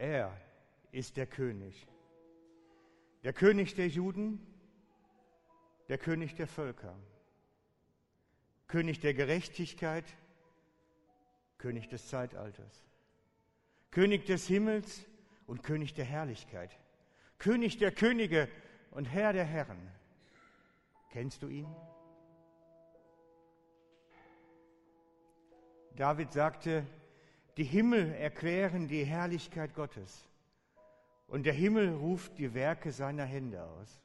Er ist der König. Der König der Juden, der König der Völker, König der Gerechtigkeit, König des Zeitalters, König des Himmels und König der Herrlichkeit, König der Könige und Herr der Herren. Kennst du ihn? David sagte, die Himmel erklären die Herrlichkeit Gottes und der Himmel ruft die Werke seiner Hände aus.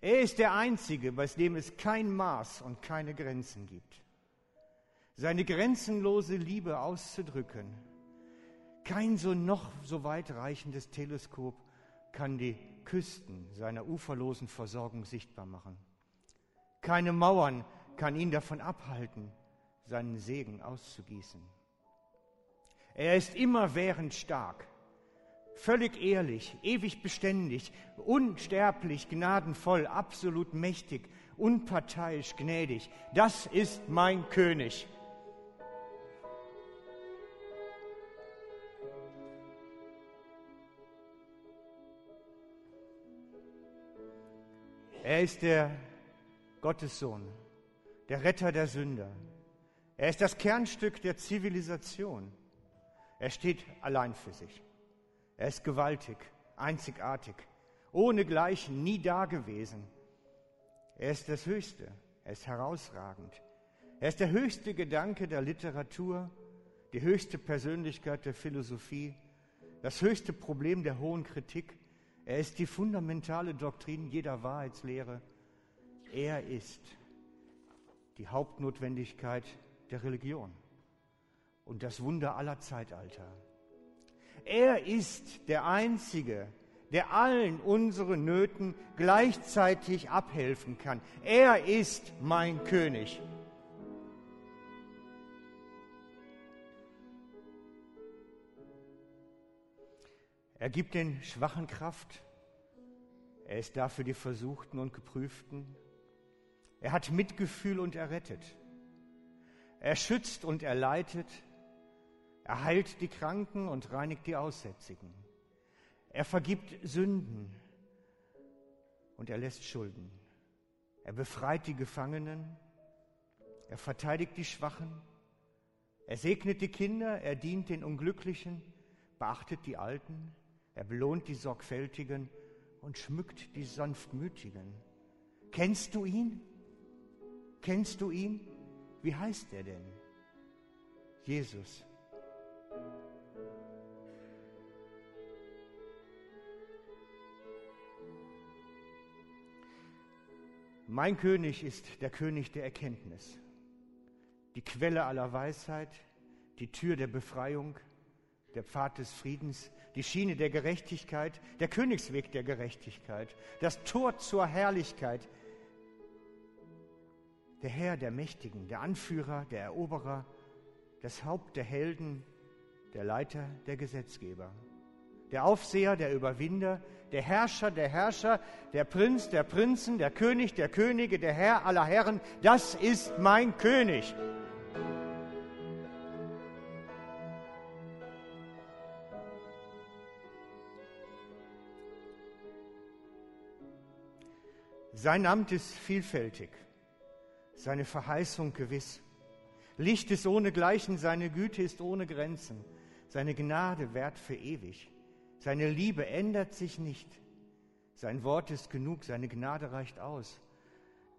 Er ist der Einzige, bei dem es kein Maß und keine Grenzen gibt. Seine grenzenlose Liebe auszudrücken. Kein so noch so weit reichendes Teleskop kann die Küsten seiner uferlosen Versorgung sichtbar machen. Keine Mauern kann ihn davon abhalten, seinen Segen auszugießen. Er ist immerwährend stark, völlig ehrlich, ewig beständig, unsterblich, gnadenvoll, absolut mächtig, unparteiisch, gnädig. Das ist mein König. Er ist der Gottessohn, der Retter der Sünder. Er ist das Kernstück der Zivilisation. Er steht allein für sich. Er ist gewaltig, einzigartig, ohne Gleichen, nie dagewesen. Er ist das Höchste, er ist herausragend. Er ist der höchste Gedanke der Literatur, die höchste Persönlichkeit der Philosophie, das höchste Problem der hohen Kritik. Er ist die fundamentale Doktrin jeder Wahrheitslehre. Er ist die Hauptnotwendigkeit der Religion und das Wunder aller Zeitalter. Er ist der Einzige, der allen unseren Nöten gleichzeitig abhelfen kann. Er ist mein König. Er gibt den Schwachen Kraft. Er ist da für die Versuchten und Geprüften. Er hat Mitgefühl und er rettet. Er schützt und er leitet. Er heilt die Kranken und reinigt die Aussätzigen. Er vergibt Sünden und er lässt Schulden. Er befreit die Gefangenen. Er verteidigt die Schwachen. Er segnet die Kinder. Er dient den Unglücklichen, beachtet die Alten. Er belohnt die Sorgfältigen und schmückt die Sanftmütigen. Kennst du ihn? Kennst du ihn? Wie heißt er denn? Jesus. Mein König ist der König der Erkenntnis, die Quelle aller Weisheit, die Tür der Befreiung, der Pfad des Friedens, die Schiene der Gerechtigkeit, der Königsweg der Gerechtigkeit, das Tor zur Herrlichkeit, der Herr der Mächtigen, der Anführer, der Eroberer, das Haupt der Helden, der Leiter der Gesetzgeber, der Aufseher, der Überwinder, der Herrscher der Herrscher, der Prinz der Prinzen, der König der Könige, der Herr aller Herren, das ist mein König. Sein Amt ist vielfältig seine Verheißung gewiss. Licht ist ohne Gleichen, seine Güte ist ohne Grenzen, seine Gnade währt für ewig, seine Liebe ändert sich nicht, sein Wort ist genug, seine Gnade reicht aus.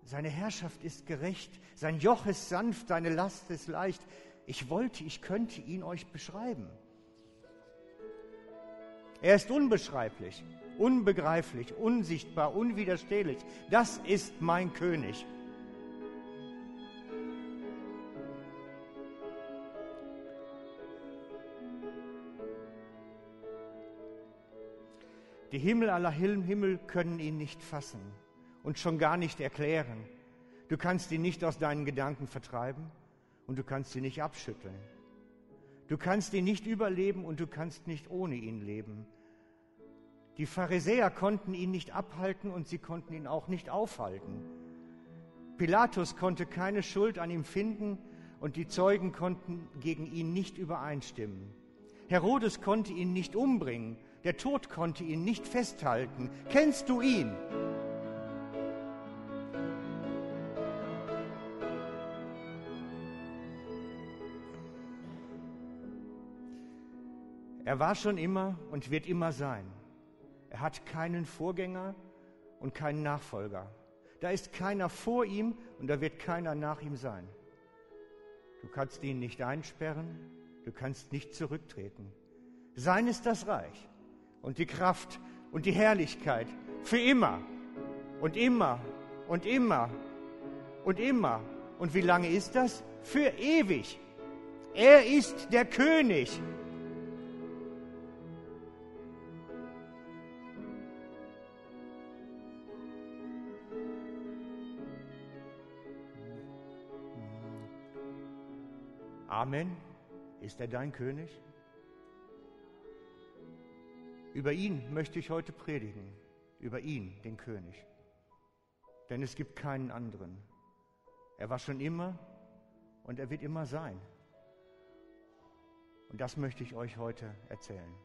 Seine Herrschaft ist gerecht, sein Joch ist sanft, seine Last ist leicht. Ich wollte, ich könnte ihn euch beschreiben. Er ist unbeschreiblich, unbegreiflich, unsichtbar, unwiderstehlich. Das ist mein König. Die Himmel aller Himmel können ihn nicht fassen und schon gar nicht erklären. Du kannst ihn nicht aus deinen Gedanken vertreiben und du kannst ihn nicht abschütteln. Du kannst ihn nicht überleben und du kannst nicht ohne ihn leben. Die Pharisäer konnten ihn nicht abhalten und sie konnten ihn auch nicht aufhalten. Pilatus konnte keine Schuld an ihm finden und die Zeugen konnten gegen ihn nicht übereinstimmen. Herodes konnte ihn nicht umbringen. Der Tod konnte ihn nicht festhalten. Kennst du ihn? Er war schon immer und wird immer sein. Er hat keinen Vorgänger und keinen Nachfolger. Da ist keiner vor ihm und da wird keiner nach ihm sein. Du kannst ihn nicht einsperren, du kannst nicht zurücktreten. Sein ist das Reich und die Kraft und die Herrlichkeit für immer und immer und immer und immer. Und wie lange ist das? Für ewig. Er ist der König Amen. Ist er dein König? Über ihn möchte ich heute predigen, über ihn, den König. Denn es gibt keinen anderen. Er war schon immer und er wird immer sein. Und das möchte ich euch heute erzählen.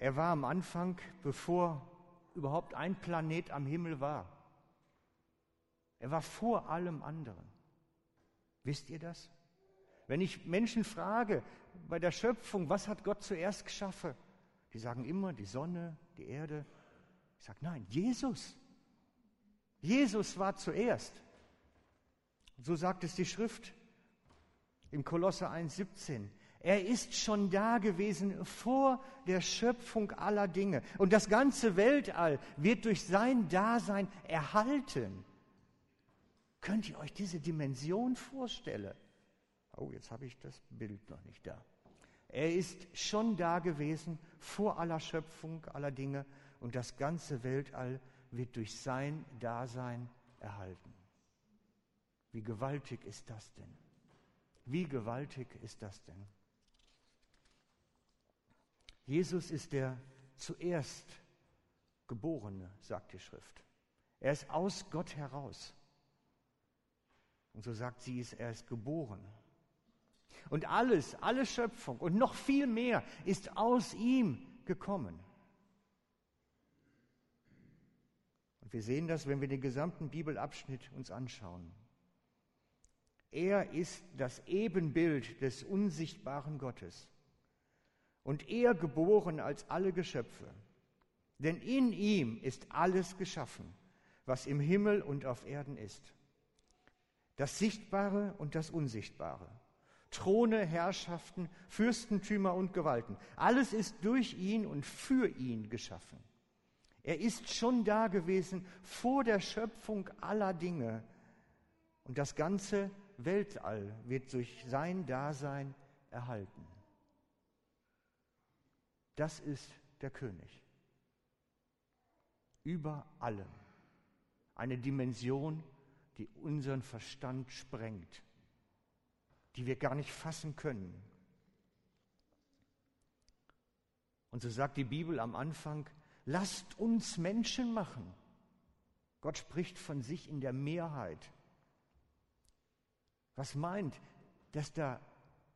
Er war am Anfang, bevor überhaupt ein Planet am Himmel war. Er war vor allem anderen. Wisst ihr das? Wenn ich Menschen frage bei der Schöpfung, was hat Gott zuerst geschaffen? Die sagen immer die Sonne, die Erde. Ich sage, nein, Jesus. Jesus war zuerst. So sagt es die Schrift im Kolosse 1,17. Er ist schon da gewesen vor der Schöpfung aller Dinge. Und das ganze Weltall wird durch sein Dasein erhalten. Könnt ihr euch diese Dimension vorstellen? Oh, jetzt habe ich das Bild noch nicht da. Er ist schon da gewesen vor aller Schöpfung aller Dinge und das ganze Weltall wird durch sein Dasein erhalten. Wie gewaltig ist das denn? Wie gewaltig ist das denn? Jesus ist der zuerst Geborene, sagt die Schrift. Er ist aus Gott heraus. Und so sagt sie er ist geboren. Und alles, alle Schöpfung und noch viel mehr ist aus ihm gekommen. Und wir sehen das, wenn wir den gesamten Bibelabschnitt uns anschauen. Er ist das Ebenbild des unsichtbaren Gottes und er geboren als alle Geschöpfe. Denn in ihm ist alles geschaffen, was im Himmel und auf Erden ist das Sichtbare und das Unsichtbare. Throne, Herrschaften, Fürstentümer und Gewalten. Alles ist durch ihn und für ihn geschaffen. Er ist schon da gewesen vor der Schöpfung aller Dinge. Und das ganze Weltall wird durch sein Dasein erhalten. Das ist der König. Über allem. Eine Dimension, die unseren Verstand sprengt, die wir gar nicht fassen können. Und so sagt die Bibel am Anfang, lasst uns Menschen machen. Gott spricht von sich in der Mehrheit. Was meint, dass da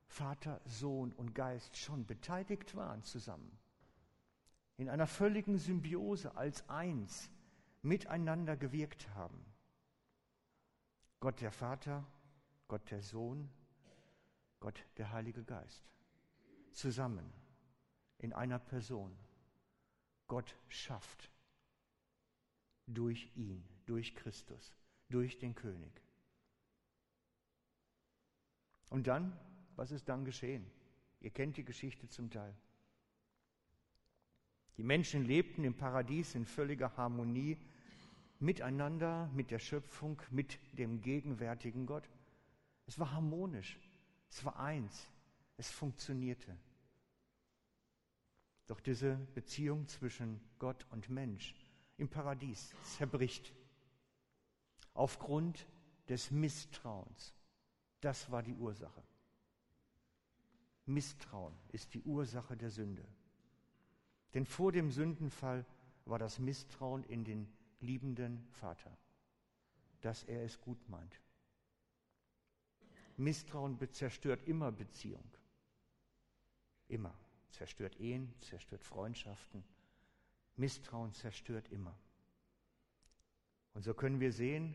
Vater, Sohn und Geist schon beteiligt waren zusammen? In einer völligen Symbiose als eins miteinander gewirkt haben. Gott der Vater, Gott der Sohn, Gott der Heilige Geist. Zusammen in einer Person. Gott schafft durch ihn, durch Christus, durch den König. Und dann, was ist dann geschehen? Ihr kennt die Geschichte zum Teil. Die Menschen lebten im Paradies in völliger Harmonie miteinander, mit der Schöpfung, mit dem gegenwärtigen Gott. Es war harmonisch, es war eins, es funktionierte. Doch diese Beziehung zwischen Gott und Mensch im Paradies zerbricht aufgrund des Misstrauens. Das war die Ursache. Misstrauen ist die Ursache der Sünde. Denn vor dem Sündenfall war das Misstrauen in den liebenden Vater, dass er es gut meint. Misstrauen zerstört immer Beziehung. Immer. Zerstört Ehen, zerstört Freundschaften. Misstrauen zerstört immer. Und so können wir sehen,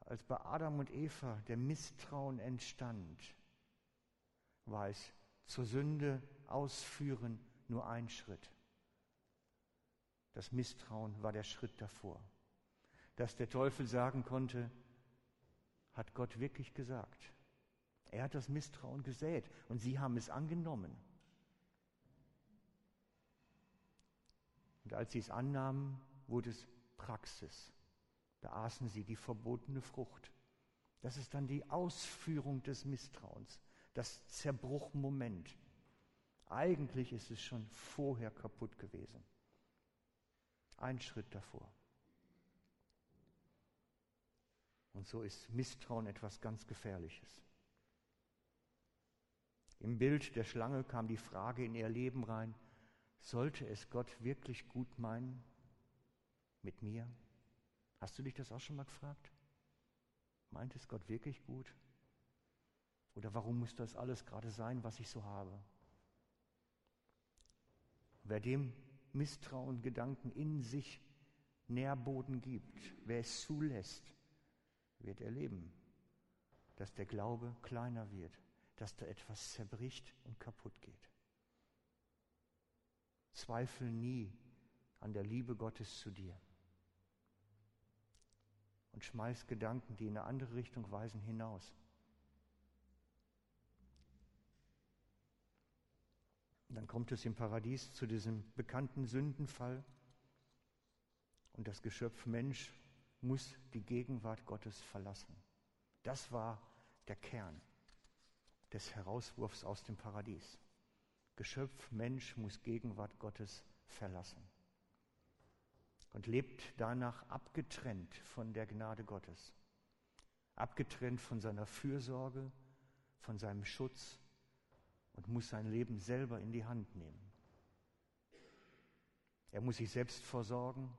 als bei Adam und Eva der Misstrauen entstand, war es zur Sünde ausführen nur ein Schritt. Das Misstrauen war der Schritt davor. Dass der Teufel sagen konnte, hat Gott wirklich gesagt. Er hat das Misstrauen gesät und sie haben es angenommen. Und als sie es annahmen, wurde es Praxis. Da aßen sie die verbotene Frucht. Das ist dann die Ausführung des Misstrauens, das Zerbruchmoment. Eigentlich ist es schon vorher kaputt gewesen. Ein Schritt davor. Und so ist Misstrauen etwas ganz Gefährliches. Im Bild der Schlange kam die Frage in ihr Leben rein, sollte es Gott wirklich gut meinen mit mir? Hast du dich das auch schon mal gefragt? Meint es Gott wirklich gut? Oder warum muss das alles gerade sein, was ich so habe? Wer dem Misstrauen, Gedanken in sich Nährboden gibt, wer es zulässt, wird erleben, dass der Glaube kleiner wird, dass da etwas zerbricht und kaputt geht. Zweifel nie an der Liebe Gottes zu dir und schmeiß Gedanken, die in eine andere Richtung weisen, hinaus. dann kommt es im Paradies zu diesem bekannten Sündenfall und das Geschöpf Mensch muss die Gegenwart Gottes verlassen. Das war der Kern des Herauswurfs aus dem Paradies. Geschöpf Mensch muss Gegenwart Gottes verlassen und lebt danach abgetrennt von der Gnade Gottes, abgetrennt von seiner Fürsorge, von seinem Schutz und muss sein Leben selber in die Hand nehmen. Er muss sich selbst versorgen,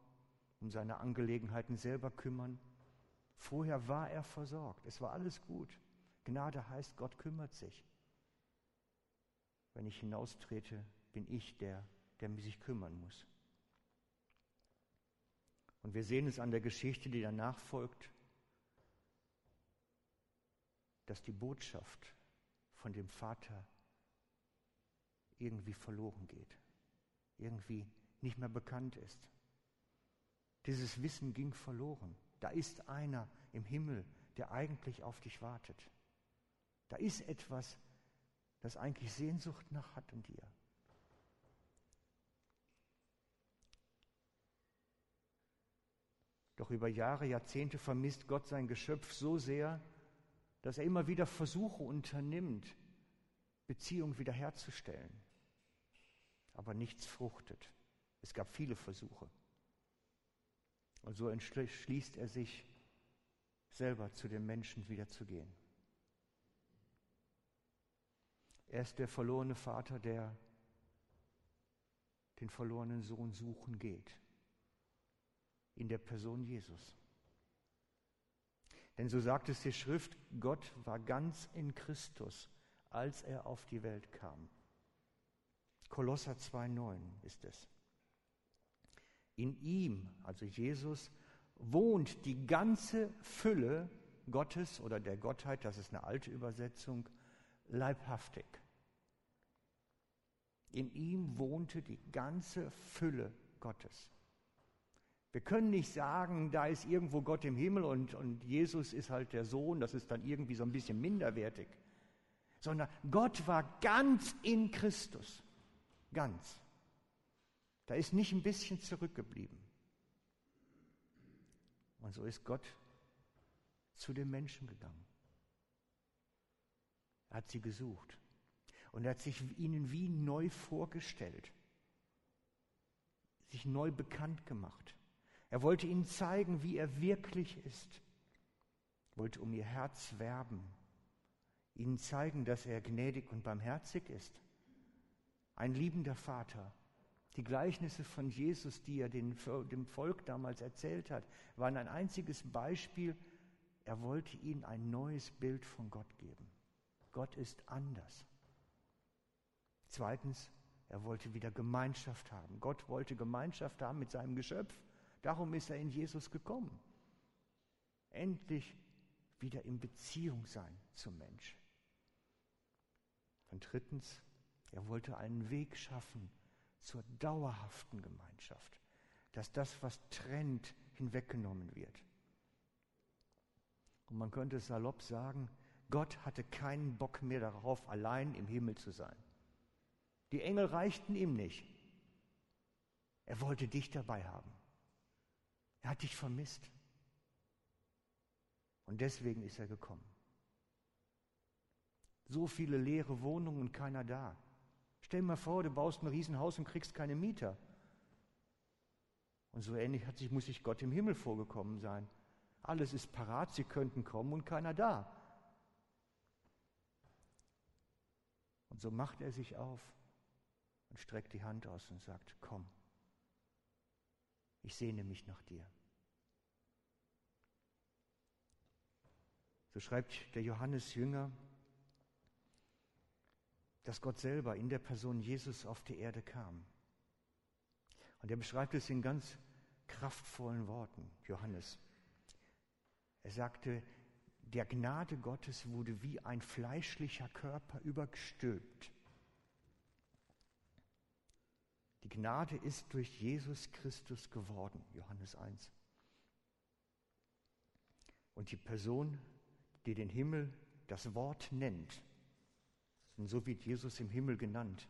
um seine Angelegenheiten selber kümmern. Vorher war er versorgt, es war alles gut. Gnade heißt, Gott kümmert sich. Wenn ich hinaustrete, bin ich der, der sich kümmern muss. Und wir sehen es an der Geschichte, die danach folgt, dass die Botschaft von dem Vater irgendwie verloren geht, irgendwie nicht mehr bekannt ist. Dieses Wissen ging verloren. Da ist einer im Himmel, der eigentlich auf dich wartet. Da ist etwas, das eigentlich Sehnsucht nach hat in dir. Doch über Jahre, Jahrzehnte vermisst Gott sein Geschöpf so sehr, dass er immer wieder Versuche unternimmt, Beziehung wiederherzustellen. Aber nichts fruchtet. Es gab viele Versuche. Und so entschließt er sich, selber zu den Menschen wieder zu gehen. Er ist der verlorene Vater, der den verlorenen Sohn suchen geht in der Person Jesus. Denn so sagt es die Schrift, Gott war ganz in Christus, als er auf die Welt kam. Kolosser 2.9 ist es. In ihm, also Jesus, wohnt die ganze Fülle Gottes oder der Gottheit, das ist eine alte Übersetzung, leibhaftig. In ihm wohnte die ganze Fülle Gottes. Wir können nicht sagen, da ist irgendwo Gott im Himmel und, und Jesus ist halt der Sohn, das ist dann irgendwie so ein bisschen minderwertig. Sondern Gott war ganz in Christus. Ganz. Da ist nicht ein bisschen zurückgeblieben. Und so ist Gott zu den Menschen gegangen. Er hat sie gesucht. Und er hat sich ihnen wie neu vorgestellt, sich neu bekannt gemacht. Er wollte ihnen zeigen, wie er wirklich ist, wollte um ihr Herz werben, ihnen zeigen, dass er gnädig und barmherzig ist, ein liebender Vater. Die Gleichnisse von Jesus, die er dem Volk damals erzählt hat, waren ein einziges Beispiel. Er wollte ihnen ein neues Bild von Gott geben. Gott ist anders. Zweitens, er wollte wieder Gemeinschaft haben. Gott wollte Gemeinschaft haben mit seinem Geschöpf. Darum ist er in Jesus gekommen. Endlich wieder in Beziehung sein zum Mensch. Und drittens, er wollte einen Weg schaffen zur dauerhaften Gemeinschaft, dass das, was trennt, hinweggenommen wird. Und man könnte salopp sagen, Gott hatte keinen Bock mehr darauf, allein im Himmel zu sein. Die Engel reichten ihm nicht. Er wollte dich dabei haben. Er hat dich vermisst. Und deswegen ist er gekommen. So viele leere Wohnungen und keiner da. Stell dir mal vor, du baust ein Riesenhaus und kriegst keine Mieter. Und so ähnlich hat sich, muss sich Gott im Himmel vorgekommen sein. Alles ist parat, sie könnten kommen und keiner da. Und so macht er sich auf und streckt die Hand aus und sagt, komm, ich sehne mich nach dir. So schreibt der Johannes Jünger, dass Gott selber in der Person Jesus auf die Erde kam. Und er beschreibt es in ganz kraftvollen Worten, Johannes. Er sagte, der Gnade Gottes wurde wie ein fleischlicher Körper übergestülpt. Die Gnade ist durch Jesus Christus geworden, Johannes 1. Und die Person, die den Himmel das Wort nennt, und so wird Jesus im Himmel genannt,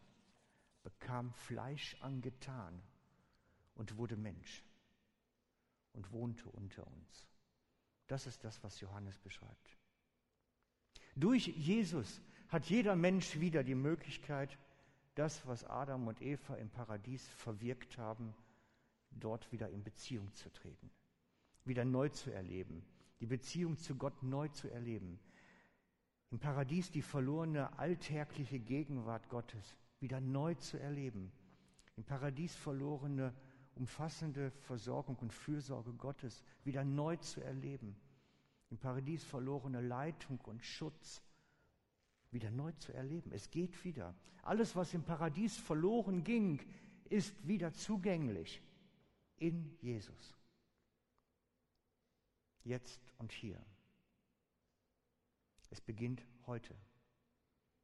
bekam Fleisch angetan und wurde Mensch und wohnte unter uns. Das ist das, was Johannes beschreibt. Durch Jesus hat jeder Mensch wieder die Möglichkeit, das, was Adam und Eva im Paradies verwirkt haben, dort wieder in Beziehung zu treten, wieder neu zu erleben, die Beziehung zu Gott neu zu erleben. Im Paradies die verlorene alltägliche Gegenwart Gottes wieder neu zu erleben. Im Paradies verlorene umfassende Versorgung und Fürsorge Gottes wieder neu zu erleben. Im Paradies verlorene Leitung und Schutz wieder neu zu erleben. Es geht wieder. Alles, was im Paradies verloren ging, ist wieder zugänglich in Jesus. Jetzt und hier. Es beginnt heute,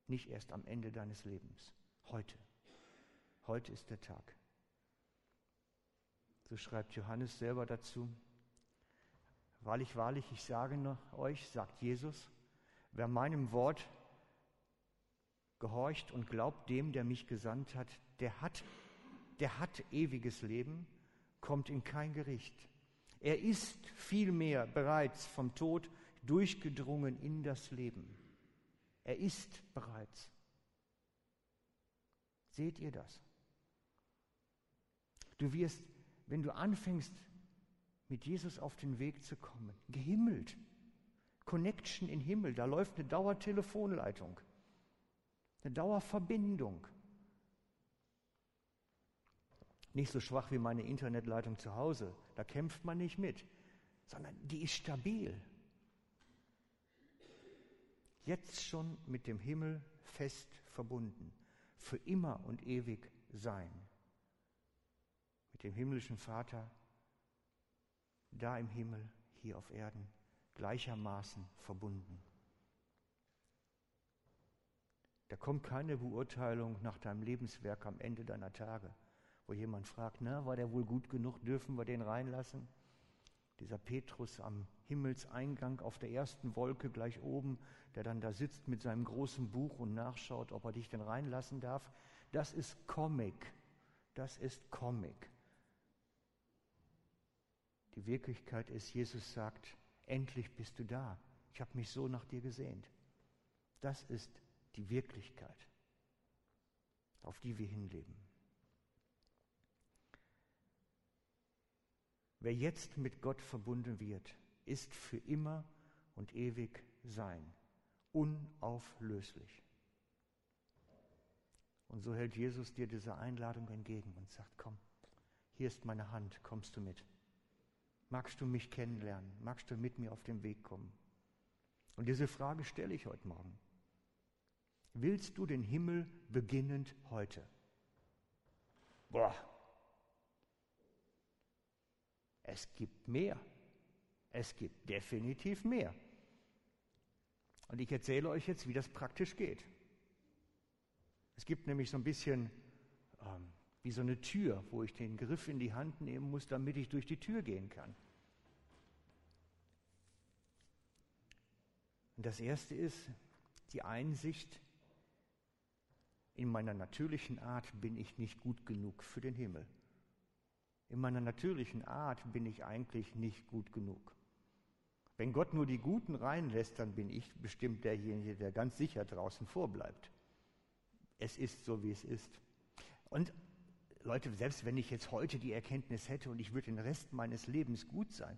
nicht erst am Ende deines Lebens. Heute. Heute ist der Tag. So schreibt Johannes selber dazu. Wahrlich, wahrlich, ich sage euch, sagt Jesus, wer meinem Wort gehorcht und glaubt dem, der mich gesandt hat, der hat, der hat ewiges Leben, kommt in kein Gericht. Er ist vielmehr bereits vom Tod durchgedrungen in das Leben. Er ist bereits. Seht ihr das? Du wirst, wenn du anfängst, mit Jesus auf den Weg zu kommen, gehimmelt. Connection in Himmel, da läuft eine Dauertelefonleitung. Eine Dauerverbindung. Nicht so schwach wie meine Internetleitung zu Hause, da kämpft man nicht mit, sondern die ist stabil. Jetzt schon mit dem Himmel fest verbunden, für immer und ewig sein. Dem himmlischen Vater, da im Himmel, hier auf Erden, gleichermaßen verbunden. Da kommt keine Beurteilung nach deinem Lebenswerk am Ende deiner Tage, wo jemand fragt, na, war der wohl gut genug, dürfen wir den reinlassen? Dieser Petrus am Himmelseingang auf der ersten Wolke gleich oben, der dann da sitzt mit seinem großen Buch und nachschaut, ob er dich denn reinlassen darf, das ist Comic. Das ist Comic. Die Wirklichkeit ist, Jesus sagt, endlich bist du da. Ich habe mich so nach dir gesehnt. Das ist die Wirklichkeit, auf die wir hinleben. Wer jetzt mit Gott verbunden wird, ist für immer und ewig sein, unauflöslich. Und so hält Jesus dir diese Einladung entgegen und sagt, komm, hier ist meine Hand, kommst du mit? Magst du mich kennenlernen? Magst du mit mir auf den Weg kommen? Und diese Frage stelle ich heute Morgen. Willst du den Himmel beginnend heute? Boah. Es gibt mehr. Es gibt definitiv mehr. Und ich erzähle euch jetzt, wie das praktisch geht. Es gibt nämlich so ein bisschen ähm, wie so eine Tür, wo ich den Griff in die Hand nehmen muss, damit ich durch die Tür gehen kann. Und das erste ist die Einsicht, in meiner natürlichen Art bin ich nicht gut genug für den Himmel. In meiner natürlichen Art bin ich eigentlich nicht gut genug. Wenn Gott nur die Guten reinlässt, dann bin ich bestimmt derjenige, der ganz sicher draußen vorbleibt. Es ist so, wie es ist. Und Leute, selbst wenn ich jetzt heute die Erkenntnis hätte und ich würde den Rest meines Lebens gut sein,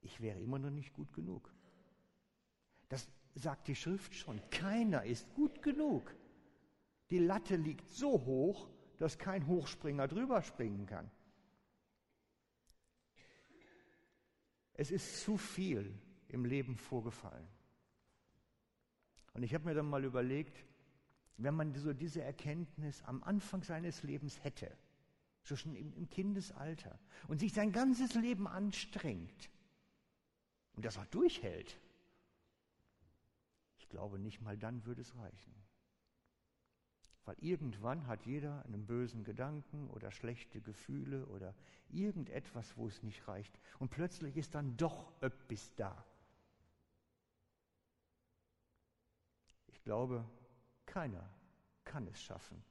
ich wäre immer noch nicht gut genug. Das sagt die Schrift schon. Keiner ist gut genug. Die Latte liegt so hoch, dass kein Hochspringer drüber springen kann. Es ist zu viel im Leben vorgefallen. Und ich habe mir dann mal überlegt, wenn man so diese Erkenntnis am Anfang seines Lebens hätte, so schon im, Kindesalter, und sich sein ganzes Leben anstrengt und das auch durchhält, ich glaube, nicht mal dann würde es reichen. Weil irgendwann hat jeder einen bösen Gedanken oder schlechte Gefühle oder irgendetwas, wo es nicht reicht. Und plötzlich ist dann doch etwas da. Ich glaube, keiner kann es schaffen.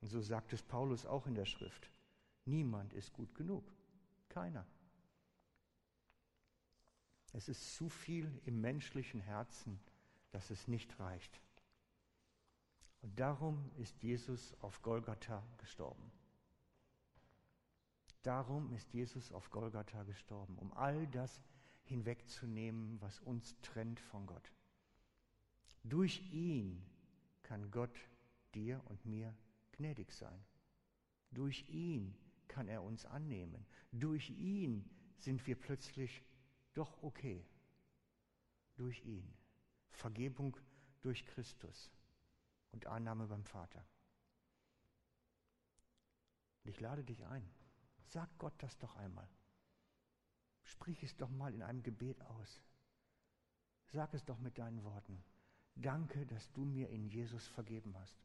Und so sagt es Paulus auch in der Schrift. Niemand ist gut genug. Keiner. Es ist zu viel im menschlichen Herzen, dass es nicht reicht. Und darum ist Jesus auf Golgatha gestorben. Darum ist Jesus auf Golgatha gestorben, um all das hinwegzunehmen, was uns trennt von Gott. Durch ihn kann Gott dir und mir gnädig sein. Durch ihn kann er uns annehmen. Durch ihn sind wir plötzlich doch okay. Durch ihn. Vergebung durch Christus und Annahme beim Vater. Und ich lade dich ein. Sag Gott das doch einmal. Sprich es doch mal in einem Gebet aus. Sag es doch mit deinen Worten. Danke, dass du mir in Jesus vergeben hast.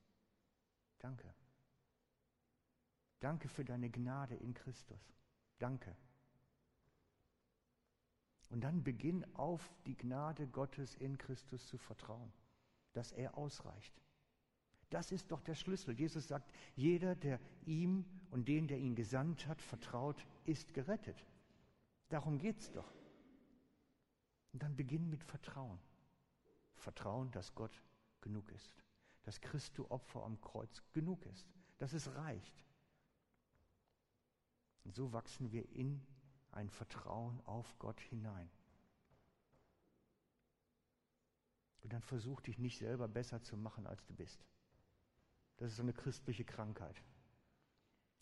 Danke. Danke für deine Gnade in Christus. Danke. Und dann beginn auf die Gnade Gottes in Christus zu vertrauen, dass er ausreicht. Das ist doch der Schlüssel. Jesus sagt, jeder, der ihm und den, der ihn gesandt hat, vertraut, ist gerettet. Darum geht es doch. Und dann beginn mit Vertrauen. Vertrauen, dass Gott genug ist. Dass Christu Opfer am Kreuz genug ist. Dass es reicht. Und so wachsen wir in ein Vertrauen auf Gott hinein. Und dann versuch dich nicht selber besser zu machen, als du bist. Das ist so eine christliche Krankheit.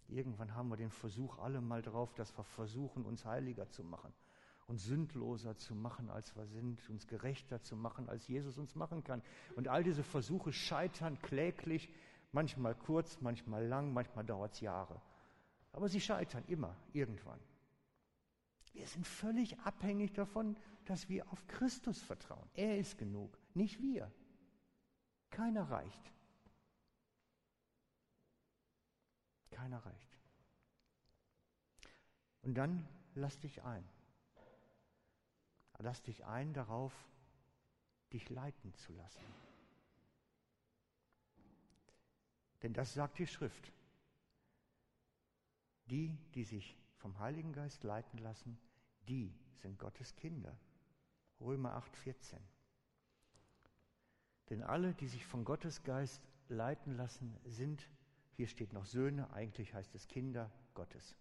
Irgendwann haben wir den Versuch alle mal drauf, dass wir versuchen, uns heiliger zu machen, uns sündloser zu machen, als wir sind, uns gerechter zu machen, als Jesus uns machen kann. Und all diese Versuche scheitern kläglich, manchmal kurz, manchmal lang, manchmal dauert es Jahre. Aber sie scheitern immer, irgendwann. Wir sind völlig abhängig davon, dass wir auf Christus vertrauen. Er ist genug, nicht wir. Keiner reicht. Keiner reicht. Und dann lass dich ein. Lass dich ein darauf, dich leiten zu lassen. Denn das sagt die Schrift. Die, die sich vom Heiligen Geist leiten lassen, die sind Gottes Kinder. Römer 8, 14. Denn alle, die sich von Gottes Geist leiten lassen, sind hier steht noch Söhne, eigentlich heißt es Kinder Gottes.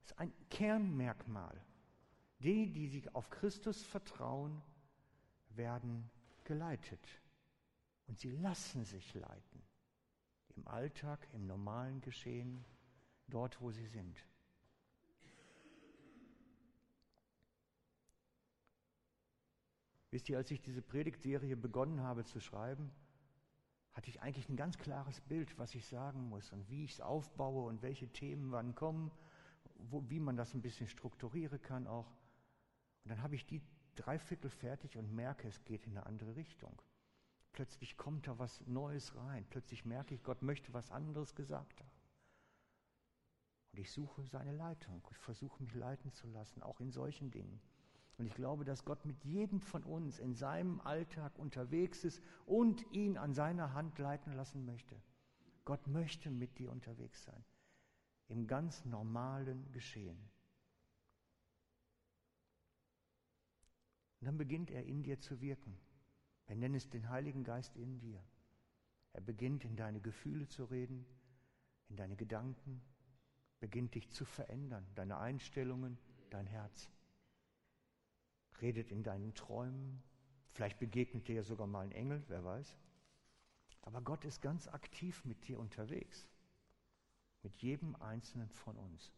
Das ist ein Kernmerkmal. Die, die sich auf Christus vertrauen, werden geleitet. Und sie lassen sich leiten. Im Alltag, im normalen Geschehen, dort, wo sie sind. Wisst ihr, als ich diese Predigtserie begonnen habe zu schreiben, hatte ich eigentlich ein ganz klares Bild, was ich sagen muss und wie ich es aufbaue und welche Themen wann kommen, wo, wie man das ein bisschen strukturieren kann auch. Und dann habe ich die dreiviertel fertig und merke, es geht in eine andere Richtung. Plötzlich kommt da was Neues rein. Plötzlich merke ich, Gott möchte was anderes gesagt haben. Und ich suche seine Leitung. Ich versuche mich leiten zu lassen, auch in solchen Dingen. Und ich glaube, dass Gott mit jedem von uns in seinem Alltag unterwegs ist und ihn an seiner Hand leiten lassen möchte. Gott möchte mit dir unterwegs sein. Im ganz normalen Geschehen. Und dann beginnt er in dir zu wirken. Wir nennen es den Heiligen Geist in dir. Er beginnt in deine Gefühle zu reden, in deine Gedanken, beginnt dich zu verändern, deine Einstellungen, dein Herz. Redet in deinen Träumen, vielleicht begegnet dir ja sogar mal ein Engel, wer weiß. Aber Gott ist ganz aktiv mit dir unterwegs, mit jedem einzelnen von uns.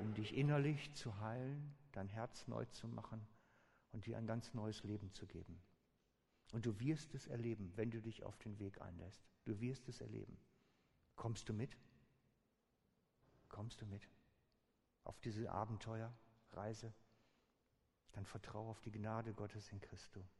Um dich innerlich zu heilen, dein Herz neu zu machen und dir ein ganz neues Leben zu geben. Und du wirst es erleben, wenn du dich auf den Weg einlässt. Du wirst es erleben. Kommst du mit? Kommst du mit auf diese Abenteuerreise? Dann vertraue auf die Gnade Gottes in Christus.